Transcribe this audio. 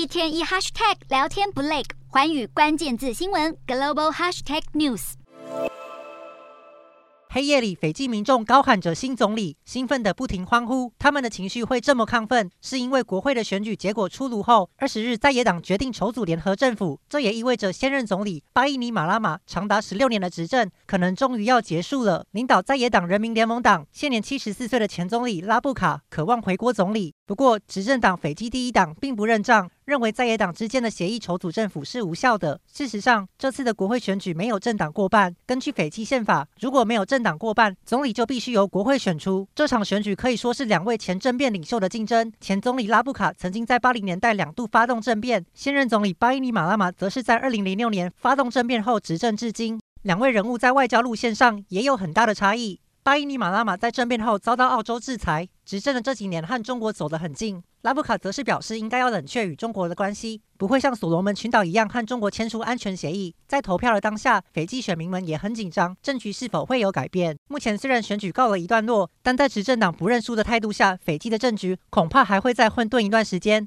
一天一 hashtag 聊天不累，寰宇关键字新闻 global hashtag news。黑夜里，斐济民众高喊着“新总理”，兴奋地不停欢呼。他们的情绪会这么亢奋，是因为国会的选举结果出炉后，二十日在野党决定筹组联合政府。这也意味着现任总理巴伊尼马拉马长达十六年的执政可能终于要结束了。领导在野党人民联盟党现年七十四岁的前总理拉布卡渴望回国总理，不过执政党斐济第一党并不认账。认为在野党之间的协议筹组政府是无效的。事实上，这次的国会选举没有政党过半。根据斐济宪法，如果没有政党过半，总理就必须由国会选出。这场选举可以说是两位前政变领袖的竞争。前总理拉布卡曾经在八零年代两度发动政变，现任总理巴伊尼马拉马则是在二零零六年发动政变后执政至今。两位人物在外交路线上也有很大的差异。巴伊尼马拉马在政变后遭到澳洲制裁，执政的这几年和中国走得很近。拉布卡则是表示应该要冷却与中国的关系，不会像所罗门群岛一样和中国签署安全协议。在投票的当下，斐济选民们也很紧张，政局是否会有改变？目前虽然选举告了一段落，但在执政党不认输的态度下，斐济的政局恐怕还会再混沌一段时间。